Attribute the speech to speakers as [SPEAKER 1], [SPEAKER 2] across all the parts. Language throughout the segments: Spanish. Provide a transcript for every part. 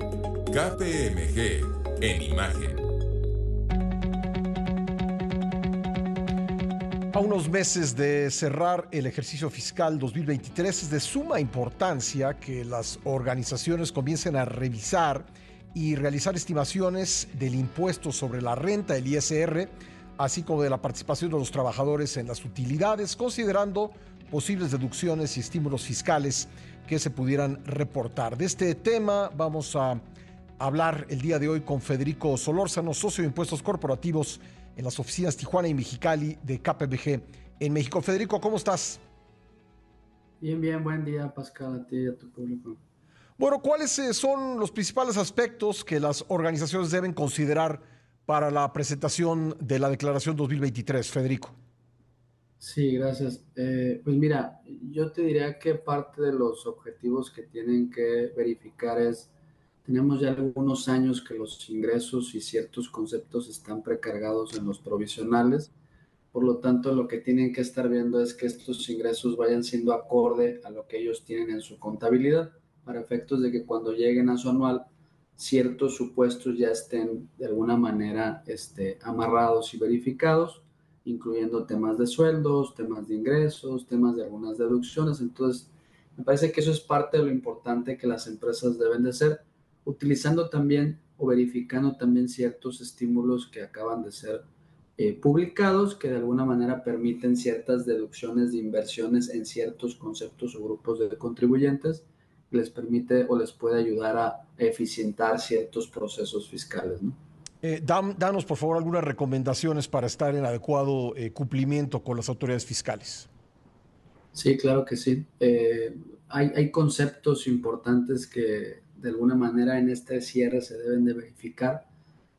[SPEAKER 1] KPMG en imagen.
[SPEAKER 2] A unos meses de cerrar el ejercicio fiscal 2023 es de suma importancia que las organizaciones comiencen a revisar y realizar estimaciones del impuesto sobre la renta, el ISR, así como de la participación de los trabajadores en las utilidades, considerando posibles deducciones y estímulos fiscales que se pudieran reportar. De este tema vamos a hablar el día de hoy con Federico Solórzano, socio de impuestos corporativos en las oficinas Tijuana y Mexicali de KPMG en México. Federico, ¿cómo estás?
[SPEAKER 3] Bien, bien, buen día Pascal, a ti y a tu público.
[SPEAKER 2] Bueno, ¿cuáles eh, son los principales aspectos que las organizaciones deben considerar para la presentación de la declaración 2023, Federico?
[SPEAKER 3] Sí, gracias. Eh, pues mira, yo te diría que parte de los objetivos que tienen que verificar es, tenemos ya algunos años que los ingresos y ciertos conceptos están precargados en los provisionales, por lo tanto lo que tienen que estar viendo es que estos ingresos vayan siendo acorde a lo que ellos tienen en su contabilidad para efectos de que cuando lleguen a su anual, ciertos supuestos ya estén de alguna manera este, amarrados y verificados, incluyendo temas de sueldos, temas de ingresos, temas de algunas deducciones. Entonces, me parece que eso es parte de lo importante que las empresas deben de hacer, utilizando también o verificando también ciertos estímulos que acaban de ser eh, publicados que de alguna manera permiten ciertas deducciones de inversiones en ciertos conceptos o grupos de contribuyentes les permite o les puede ayudar a eficientar ciertos procesos fiscales. ¿no?
[SPEAKER 2] Eh, danos, por favor, algunas recomendaciones para estar en adecuado eh, cumplimiento con las autoridades fiscales.
[SPEAKER 3] Sí, claro que sí. Eh, hay, conceptos importantes que de alguna manera en este cierre se deben de verificar.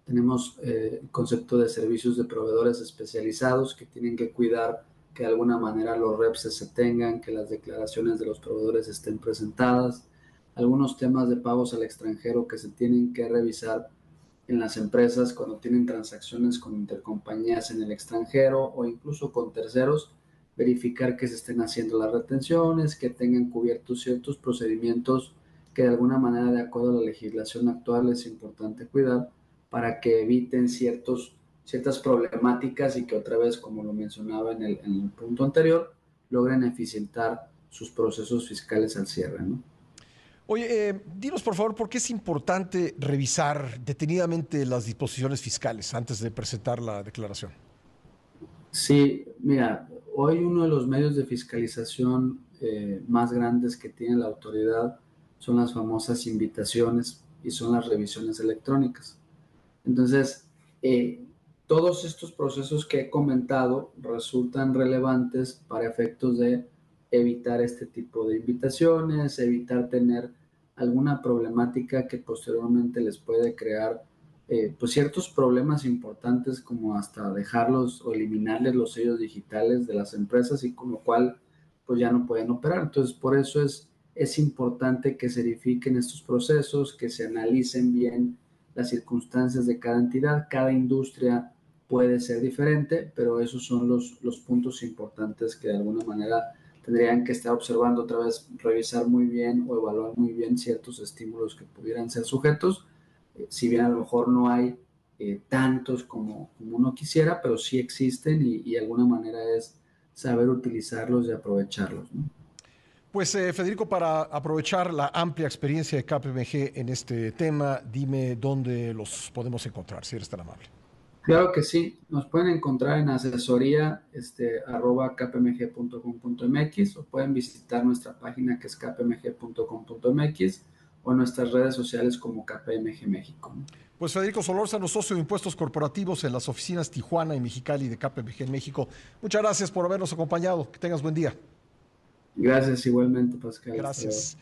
[SPEAKER 3] Tenemos el concepto de servicios de proveedores especializados que tienen que cuidar que de alguna manera los reps se tengan, que las declaraciones de los proveedores estén presentadas, algunos temas de pagos al extranjero que se tienen que revisar en las empresas cuando tienen transacciones con intercompañías en el extranjero o incluso con terceros, verificar que se estén haciendo las retenciones, que tengan cubiertos ciertos procedimientos que de alguna manera de acuerdo a la legislación actual es importante cuidar para que eviten ciertos ciertas problemáticas y que otra vez, como lo mencionaba en el, en el punto anterior, logren eficientar sus procesos fiscales al cierre. ¿no?
[SPEAKER 2] Oye, eh, dinos por favor, ¿por qué es importante revisar detenidamente las disposiciones fiscales antes de presentar la declaración?
[SPEAKER 3] Sí, mira, hoy uno de los medios de fiscalización eh, más grandes que tiene la autoridad son las famosas invitaciones y son las revisiones electrónicas. Entonces, eh, todos estos procesos que he comentado resultan relevantes para efectos de evitar este tipo de invitaciones, evitar tener alguna problemática que posteriormente les puede crear eh, pues ciertos problemas importantes como hasta dejarlos o eliminarles los sellos digitales de las empresas y con lo cual pues ya no pueden operar. Entonces por eso es, es importante que se verifiquen estos procesos, que se analicen bien las circunstancias de cada entidad, cada industria puede ser diferente, pero esos son los, los puntos importantes que de alguna manera tendrían que estar observando otra vez, revisar muy bien o evaluar muy bien ciertos estímulos que pudieran ser sujetos, eh, si bien a lo mejor no hay eh, tantos como, uno quisiera, pero sí existen y, de alguna manera es saber utilizarlos y aprovecharlos.
[SPEAKER 2] Pues eh, Federico, para aprovechar la amplia experiencia de KPMG en este tema, dime dónde los podemos encontrar, si eres tan amable.
[SPEAKER 3] Claro que sí, nos pueden encontrar en asesoría este, arroba kpmg.com.mx o pueden visitar nuestra página que es kpmg.com.mx o nuestras redes sociales como KPMG México.
[SPEAKER 2] Pues Federico Solórzano, socio de impuestos corporativos en las oficinas Tijuana y Mexicali de KPMG en México. Muchas gracias por habernos acompañado. Que tengas buen día.
[SPEAKER 3] Gracias igualmente, Pascal.
[SPEAKER 2] Gracias.